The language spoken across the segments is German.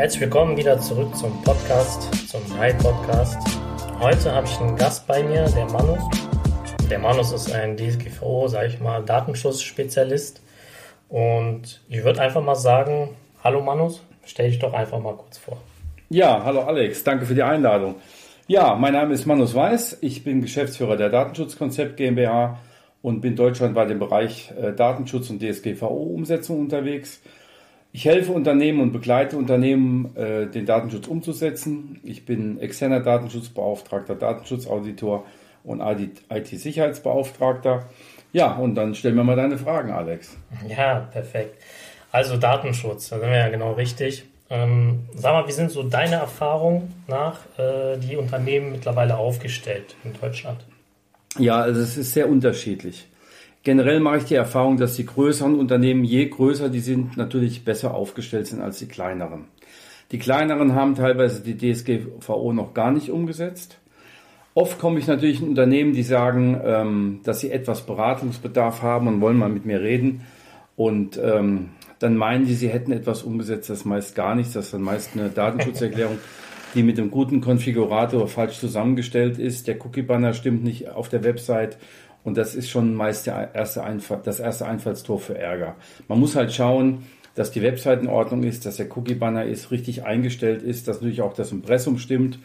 Herzlich willkommen wieder zurück zum Podcast, zum High Podcast. Heute habe ich einen Gast bei mir, der Manus. Der Manus ist ein DSGVO, sage ich mal, Datenschutzspezialist. Und ich würde einfach mal sagen, hallo Manus, stell dich doch einfach mal kurz vor. Ja, hallo Alex, danke für die Einladung. Ja, mein Name ist Manus Weiß, ich bin Geschäftsführer der Datenschutzkonzept GmbH und bin deutschlandweit im Bereich äh, Datenschutz und DSGVO-Umsetzung unterwegs. Ich helfe Unternehmen und begleite Unternehmen, äh, den Datenschutz umzusetzen. Ich bin externer Datenschutzbeauftragter, Datenschutzauditor und IT-Sicherheitsbeauftragter. Ja, und dann stellen wir mal deine Fragen, Alex. Ja, perfekt. Also Datenschutz, da sind wir ja genau richtig. Ähm, sag mal, wie sind so deine Erfahrungen nach äh, die Unternehmen mittlerweile aufgestellt in Deutschland? Ja, also es ist sehr unterschiedlich. Generell mache ich die Erfahrung, dass die größeren Unternehmen, je größer die sind, natürlich besser aufgestellt sind als die kleineren. Die kleineren haben teilweise die DSGVO noch gar nicht umgesetzt. Oft komme ich natürlich in Unternehmen, die sagen, ähm, dass sie etwas Beratungsbedarf haben und wollen mal mit mir reden. Und ähm, dann meinen die, sie hätten etwas umgesetzt, das meist gar nichts. Das ist dann meist eine Datenschutzerklärung, die mit einem guten Konfigurator falsch zusammengestellt ist. Der Cookie-Banner stimmt nicht auf der Website. Und das ist schon meist der erste Einfall, das erste Einfallstor für Ärger. Man muss halt schauen, dass die Website in Ordnung ist, dass der Cookie-Banner ist, richtig eingestellt ist, dass natürlich auch das Impressum stimmt,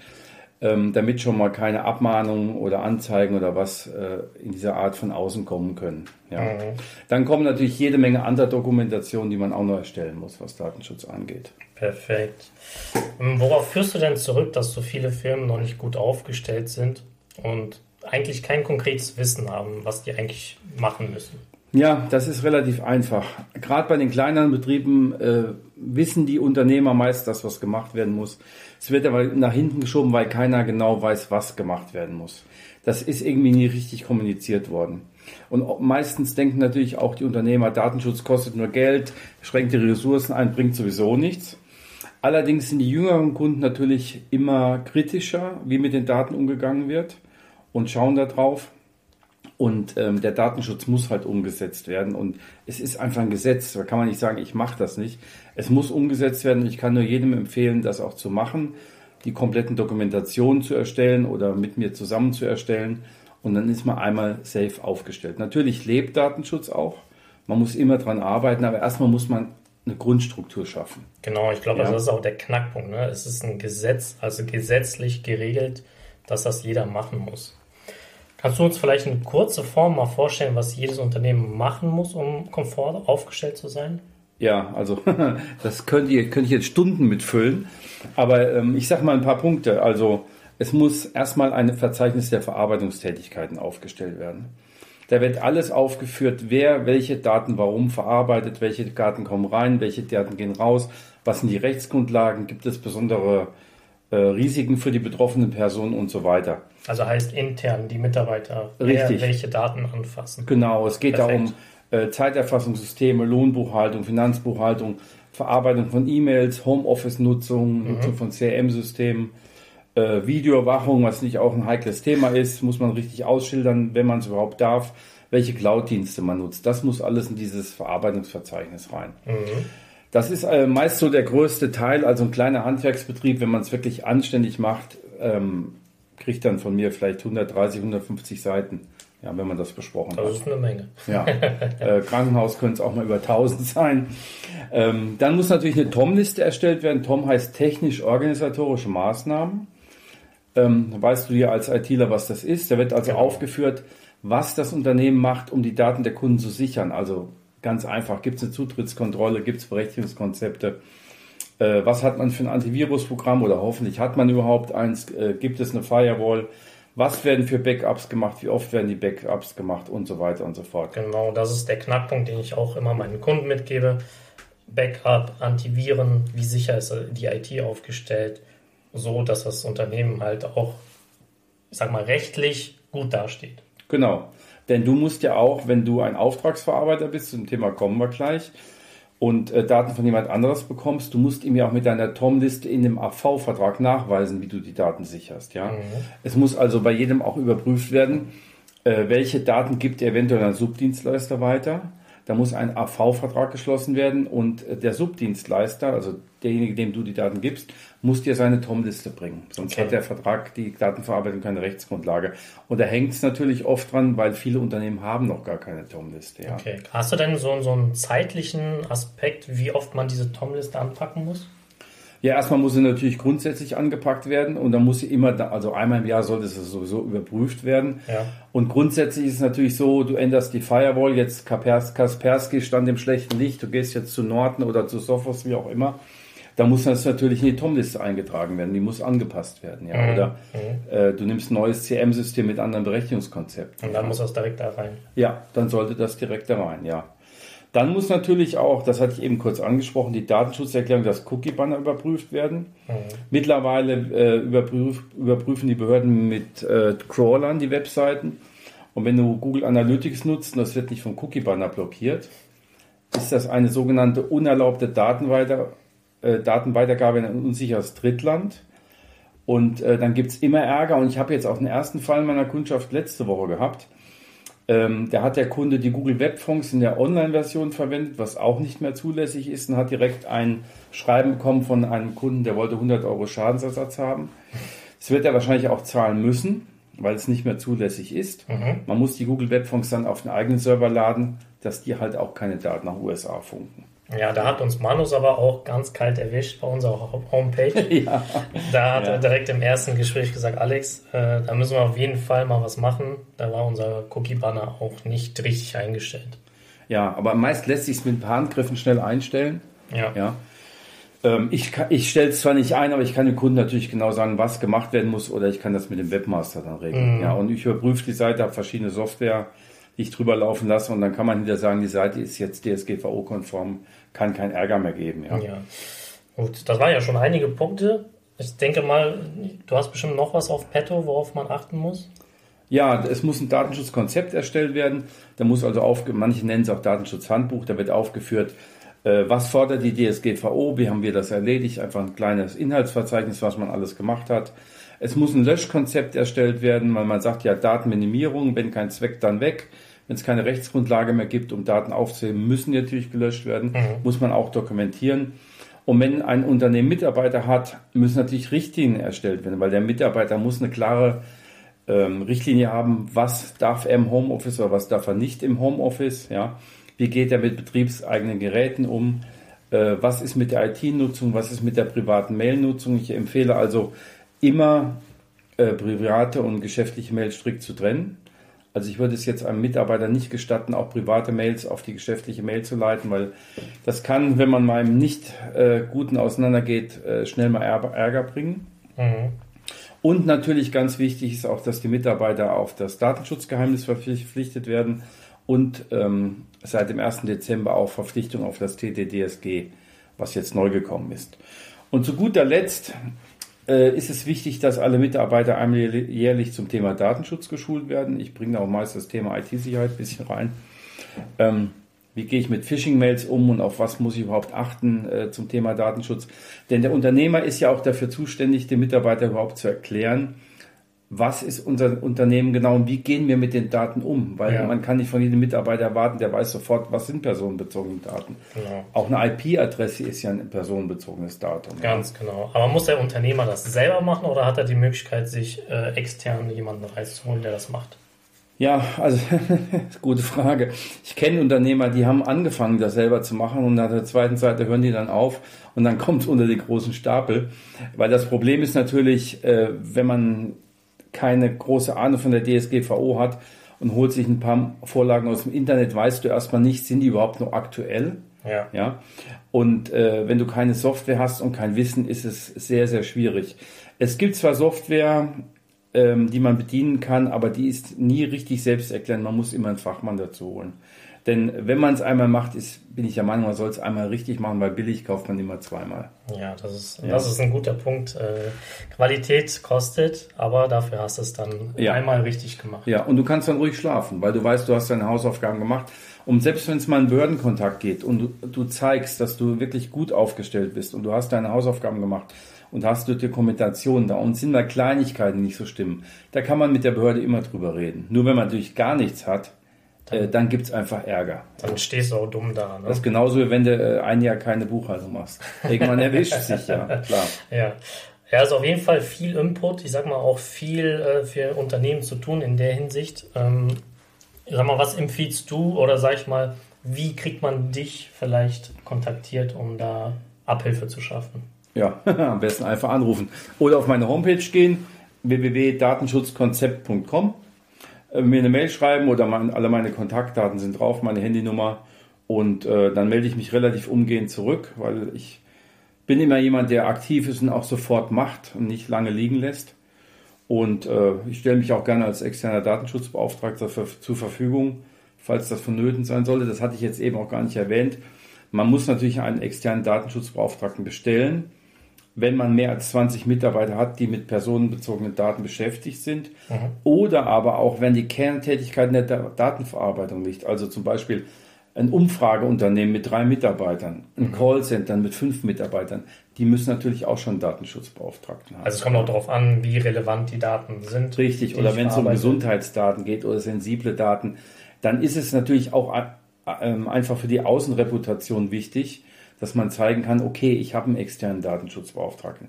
ähm, damit schon mal keine Abmahnungen oder Anzeigen oder was äh, in dieser Art von außen kommen können. Ja. Mhm. Dann kommen natürlich jede Menge anderer Dokumentationen, die man auch noch erstellen muss, was Datenschutz angeht. Perfekt. Ähm, worauf führst du denn zurück, dass so viele Firmen noch nicht gut aufgestellt sind und eigentlich kein konkretes Wissen haben, was die eigentlich machen müssen? Ja, das ist relativ einfach. Gerade bei den kleineren Betrieben äh, wissen die Unternehmer meist, dass was gemacht werden muss. Es wird aber nach hinten geschoben, weil keiner genau weiß, was gemacht werden muss. Das ist irgendwie nie richtig kommuniziert worden. Und meistens denken natürlich auch die Unternehmer, Datenschutz kostet nur Geld, schränkt die Ressourcen ein, bringt sowieso nichts. Allerdings sind die jüngeren Kunden natürlich immer kritischer, wie mit den Daten umgegangen wird und schauen da drauf. Und ähm, der Datenschutz muss halt umgesetzt werden. Und es ist einfach ein Gesetz. Da kann man nicht sagen, ich mache das nicht. Es muss umgesetzt werden. Und ich kann nur jedem empfehlen, das auch zu machen, die kompletten Dokumentationen zu erstellen oder mit mir zusammen zu erstellen. Und dann ist man einmal safe aufgestellt. Natürlich lebt Datenschutz auch. Man muss immer dran arbeiten, aber erstmal muss man eine Grundstruktur schaffen. Genau, ich glaube, ja. das ist auch der Knackpunkt. Ne? Es ist ein Gesetz, also gesetzlich geregelt, dass das jeder machen muss. Kannst du uns vielleicht eine kurze Form mal vorstellen, was jedes Unternehmen machen muss, um komfort aufgestellt zu sein? Ja, also das könnt ihr, könnt ihr jetzt Stunden mitfüllen. Aber ähm, ich sage mal ein paar Punkte. Also es muss erstmal ein Verzeichnis der Verarbeitungstätigkeiten aufgestellt werden. Da wird alles aufgeführt, wer welche Daten warum verarbeitet, welche Daten kommen rein, welche Daten gehen raus, was sind die Rechtsgrundlagen, gibt es besondere äh, Risiken für die betroffenen Personen und so weiter. Also heißt intern die Mitarbeiter, Richtig. welche Daten anfassen. Genau, es geht Perfekt. da um äh, Zeiterfassungssysteme, Lohnbuchhaltung, Finanzbuchhaltung, Verarbeitung von E-Mails, Homeoffice-Nutzung, mhm. Nutzung von CRM-Systemen, äh, Videoüberwachung, was nicht auch ein heikles Thema ist, muss man richtig ausschildern, wenn man es überhaupt darf, welche Cloud-Dienste man nutzt. Das muss alles in dieses Verarbeitungsverzeichnis rein. Mhm. Das ist äh, meist so der größte Teil, also ein kleiner Handwerksbetrieb, wenn man es wirklich anständig macht, ähm, kriegt dann von mir vielleicht 130, 150 Seiten, ja, wenn man das besprochen das hat. Das ist eine Menge. Ja, äh, Krankenhaus könnte es auch mal über 1000 sein. Ähm, dann muss natürlich eine TOM-Liste erstellt werden. TOM heißt technisch-organisatorische Maßnahmen ähm, weißt du ja als ITler, was das ist. Da wird also genau. aufgeführt, was das Unternehmen macht, um die Daten der Kunden zu sichern. Also ganz einfach, gibt es eine Zutrittskontrolle, gibt es Berechtigungskonzepte, äh, was hat man für ein Antivirusprogramm oder hoffentlich hat man überhaupt eins, äh, gibt es eine Firewall, was werden für Backups gemacht, wie oft werden die Backups gemacht und so weiter und so fort. Genau, das ist der Knackpunkt, den ich auch immer meinen Kunden mitgebe. Backup, Antiviren, wie sicher ist die IT aufgestellt, so, dass das Unternehmen halt auch, ich sag mal, rechtlich gut dasteht. Genau. Denn du musst ja auch, wenn du ein Auftragsverarbeiter bist, zum Thema kommen wir gleich, und äh, Daten von jemand anderes bekommst, du musst ihm ja auch mit deiner TOM-Liste in dem AV-Vertrag nachweisen, wie du die Daten sicherst. Ja? Mhm. Es muss also bei jedem auch überprüft werden, äh, welche Daten gibt er eventuell an Subdienstleister weiter. Da muss ein AV-Vertrag geschlossen werden und der Subdienstleister, also derjenige, dem du die Daten gibst, muss dir seine TOM-Liste bringen. Sonst okay. hat der Vertrag, die Datenverarbeitung keine Rechtsgrundlage. Und da hängt es natürlich oft dran, weil viele Unternehmen haben noch gar keine TOM-Liste. Ja. Okay. Hast du denn so, so einen zeitlichen Aspekt, wie oft man diese TOM-Liste anpacken muss? Ja, erstmal muss sie natürlich grundsätzlich angepackt werden und dann muss sie immer, also einmal im Jahr sollte sie sowieso überprüft werden. Ja. Und grundsätzlich ist es natürlich so, du änderst die Firewall, jetzt Kaspersky stand im schlechten Licht, du gehst jetzt zu Norton oder zu Sophos, wie auch immer. Da muss das natürlich in die TOM-Liste eingetragen werden, die muss angepasst werden. Ja? Mhm. Oder mhm. Äh, du nimmst ein neues CM-System mit anderen Berechtigungskonzepten. Und dann ja. muss das direkt da rein. Ja, dann sollte das direkt da rein, ja. Dann muss natürlich auch, das hatte ich eben kurz angesprochen, die Datenschutzerklärung, das Cookie-Banner überprüft werden. Mhm. Mittlerweile äh, überprüf, überprüfen die Behörden mit äh, Crawlern die Webseiten. Und wenn du Google Analytics nutzt und das wird nicht vom Cookie-Banner blockiert, ist das eine sogenannte unerlaubte Datenweiter, äh, Datenweitergabe in ein unsicheres Drittland. Und äh, dann gibt es immer Ärger. Und ich habe jetzt auch den ersten Fall meiner Kundschaft letzte Woche gehabt ähm, da hat der Kunde die Google Web Fonds in der Online-Version verwendet, was auch nicht mehr zulässig ist, und hat direkt ein Schreiben bekommen von einem Kunden, der wollte 100 Euro Schadensersatz haben. Das wird er wahrscheinlich auch zahlen müssen, weil es nicht mehr zulässig ist. Mhm. Man muss die Google Web Fonds dann auf einen eigenen Server laden, dass die halt auch keine Daten nach USA funken. Ja, da hat uns Manus aber auch ganz kalt erwischt bei unserer Homepage. ja. Da hat ja. er direkt im ersten Gespräch gesagt, Alex, äh, da müssen wir auf jeden Fall mal was machen. Da war unser Cookie-Banner auch nicht richtig eingestellt. Ja, aber meist lässt sich es mit ein paar Handgriffen schnell einstellen. Ja. ja. Ähm, ich ich stelle es zwar nicht ein, aber ich kann dem Kunden natürlich genau sagen, was gemacht werden muss, oder ich kann das mit dem Webmaster dann regeln. Mhm. Ja, und ich überprüfe die Seite, habe verschiedene Software ich drüber laufen lasse und dann kann man hinterher sagen, die Seite ist jetzt DSGVO-konform, kann kein Ärger mehr geben. Ja. ja. Gut, das waren ja schon einige Punkte. Ich denke mal, du hast bestimmt noch was auf Petto, worauf man achten muss. Ja, es muss ein Datenschutzkonzept erstellt werden. Da muss also auf, manche nennen es auch Datenschutzhandbuch, da wird aufgeführt, äh, was fordert die DSGVO, wie haben wir das erledigt, einfach ein kleines Inhaltsverzeichnis, was man alles gemacht hat. Es muss ein Löschkonzept erstellt werden, weil man sagt ja Datenminimierung, wenn kein Zweck, dann weg. Wenn es keine Rechtsgrundlage mehr gibt, um Daten aufzuheben, müssen die natürlich gelöscht werden, mhm. muss man auch dokumentieren. Und wenn ein Unternehmen Mitarbeiter hat, müssen natürlich Richtlinien erstellt werden, weil der Mitarbeiter muss eine klare ähm, Richtlinie haben, was darf er im Homeoffice oder was darf er nicht im Homeoffice, ja. Wie geht er mit betriebseigenen Geräten um? Äh, was ist mit der IT-Nutzung? Was ist mit der privaten Mail-Nutzung? Ich empfehle also immer äh, private und geschäftliche Mails strikt zu trennen. Also ich würde es jetzt einem Mitarbeiter nicht gestatten, auch private Mails auf die geschäftliche Mail zu leiten, weil das kann, wenn man mal im nicht äh, guten auseinandergeht, äh, schnell mal Ärger bringen. Mhm. Und natürlich ganz wichtig ist auch, dass die Mitarbeiter auf das Datenschutzgeheimnis verpflichtet werden und ähm, seit dem 1. Dezember auch Verpflichtung auf das TTDSG, was jetzt neu gekommen ist. Und zu guter Letzt äh, ist es wichtig, dass alle Mitarbeiter einmal jährlich zum Thema Datenschutz geschult werden. Ich bringe auch meist das Thema IT-Sicherheit ein bisschen rein. Ähm, wie gehe ich mit Phishing-Mails um und auf was muss ich überhaupt achten äh, zum Thema Datenschutz? Denn der Unternehmer ist ja auch dafür zuständig, den Mitarbeiter überhaupt zu erklären, was ist unser Unternehmen genau und wie gehen wir mit den Daten um? Weil ja. man kann nicht von jedem Mitarbeiter erwarten, der weiß sofort, was sind personenbezogene Daten. Genau. Auch eine IP-Adresse ist ja ein personenbezogenes Datum. Ganz ja. genau. Aber muss der Unternehmer das selber machen oder hat er die Möglichkeit, sich äh, extern jemanden reinzuholen, der das macht? Ja, also gute Frage. Ich kenne Unternehmer, die haben angefangen, das selber zu machen und nach der zweiten Seite hören die dann auf und dann kommt es unter den großen Stapel. Weil das Problem ist natürlich, äh, wenn man keine große Ahnung von der DSGVO hat und holt sich ein paar Vorlagen aus dem Internet, weißt du erstmal nicht, sind die überhaupt noch aktuell? Ja. ja? Und äh, wenn du keine Software hast und kein Wissen, ist es sehr, sehr schwierig. Es gibt zwar Software, ähm, die man bedienen kann, aber die ist nie richtig selbst erklären. Man muss immer einen Fachmann dazu holen. Denn wenn man es einmal macht, ist, bin ich der Meinung, man soll es einmal richtig machen, weil billig kauft man immer zweimal. Ja, das ist, ja. Das ist ein guter Punkt. Äh, Qualität kostet, aber dafür hast du es dann ja. einmal richtig gemacht. Ja, und du kannst dann ruhig schlafen, weil du weißt, du hast deine Hausaufgaben gemacht. Und selbst wenn es mal einen Behördenkontakt geht und du, du zeigst, dass du wirklich gut aufgestellt bist und du hast deine Hausaufgaben gemacht und hast du Dokumentation da und sind da Kleinigkeiten, nicht so stimmen, da kann man mit der Behörde immer drüber reden. Nur wenn man natürlich gar nichts hat, äh, dann gibt es einfach Ärger. Dann stehst du auch dumm da. Ne? Das ist genauso, wie wenn du äh, ein Jahr keine Buchhaltung machst. Irgendwann erwischt sich ja, klar. Ja. Ja, ist auf jeden Fall viel Input. Ich sag mal auch viel äh, für Unternehmen zu tun in der Hinsicht. Ähm, sag mal, was empfiehlst du oder sag ich mal, wie kriegt man dich vielleicht kontaktiert, um da Abhilfe zu schaffen? Ja, am besten einfach anrufen. Oder auf meine Homepage gehen, www.datenschutzkonzept.com, mir eine Mail schreiben oder mein, alle meine Kontaktdaten sind drauf, meine Handynummer. Und äh, dann melde ich mich relativ umgehend zurück, weil ich bin immer jemand, der aktiv ist und auch sofort macht und nicht lange liegen lässt. Und äh, ich stelle mich auch gerne als externer Datenschutzbeauftragter für, zur Verfügung, falls das vonnöten sein sollte. Das hatte ich jetzt eben auch gar nicht erwähnt. Man muss natürlich einen externen Datenschutzbeauftragten bestellen, wenn man mehr als 20 Mitarbeiter hat, die mit personenbezogenen Daten beschäftigt sind. Mhm. Oder aber auch, wenn die Kerntätigkeit in der Datenverarbeitung liegt. Also zum Beispiel ein Umfrageunternehmen mit drei Mitarbeitern, ein mhm. Callcenter mit fünf Mitarbeitern, die müssen natürlich auch schon Datenschutzbeauftragten haben. Also es kommt auch darauf an, wie relevant die Daten sind. Richtig, oder wenn es um Gesundheitsdaten geht oder sensible Daten, dann ist es natürlich auch äh, ähm, einfach für die Außenreputation wichtig, dass man zeigen kann, okay, ich habe einen externen Datenschutzbeauftragten.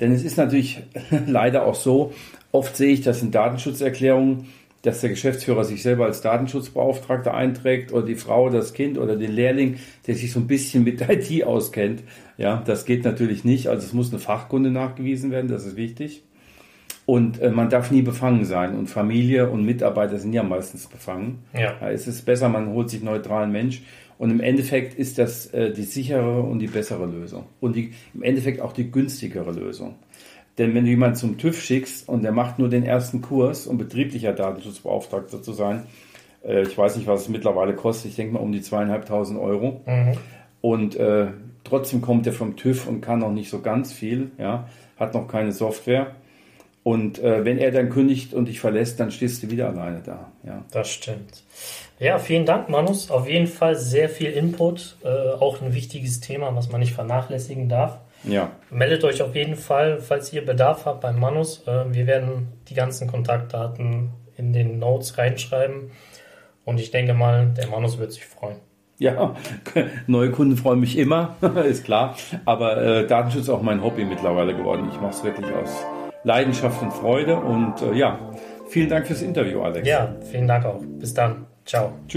Denn es ist natürlich leider auch so, oft sehe ich das in Datenschutzerklärungen, dass der Geschäftsführer sich selber als Datenschutzbeauftragter einträgt oder die Frau, das Kind oder den Lehrling, der sich so ein bisschen mit IT auskennt. Ja, das geht natürlich nicht. Also es muss eine Fachkunde nachgewiesen werden, das ist wichtig. Und äh, man darf nie befangen sein. Und Familie und Mitarbeiter sind ja meistens befangen. Ja. ja es ist besser, man holt sich einen neutralen Mensch. Und im Endeffekt ist das äh, die sichere und die bessere Lösung. Und die, im Endeffekt auch die günstigere Lösung. Denn wenn du jemanden zum TÜV schickst und der macht nur den ersten Kurs, um betrieblicher Datenschutzbeauftragter zu sein, äh, ich weiß nicht, was es mittlerweile kostet, ich denke mal um die zweieinhalbtausend Euro. Mhm. Und äh, trotzdem kommt er vom TÜV und kann noch nicht so ganz viel, ja, hat noch keine Software. Und äh, wenn er dann kündigt und dich verlässt, dann stehst du wieder alleine da. Ja. Das stimmt. Ja, vielen Dank, Manus. Auf jeden Fall sehr viel Input. Äh, auch ein wichtiges Thema, was man nicht vernachlässigen darf. Ja. Meldet euch auf jeden Fall, falls ihr Bedarf habt beim Manus. Äh, wir werden die ganzen Kontaktdaten in den Notes reinschreiben. Und ich denke mal, der Manus wird sich freuen. Ja, neue Kunden freuen mich immer, ist klar. Aber äh, Datenschutz ist auch mein Hobby mittlerweile geworden. Ich mache es wirklich aus Leidenschaft und Freude. Und äh, ja, vielen Dank fürs Interview, Alex. Ja, vielen Dank auch. Bis dann. Ciao. Tschüss.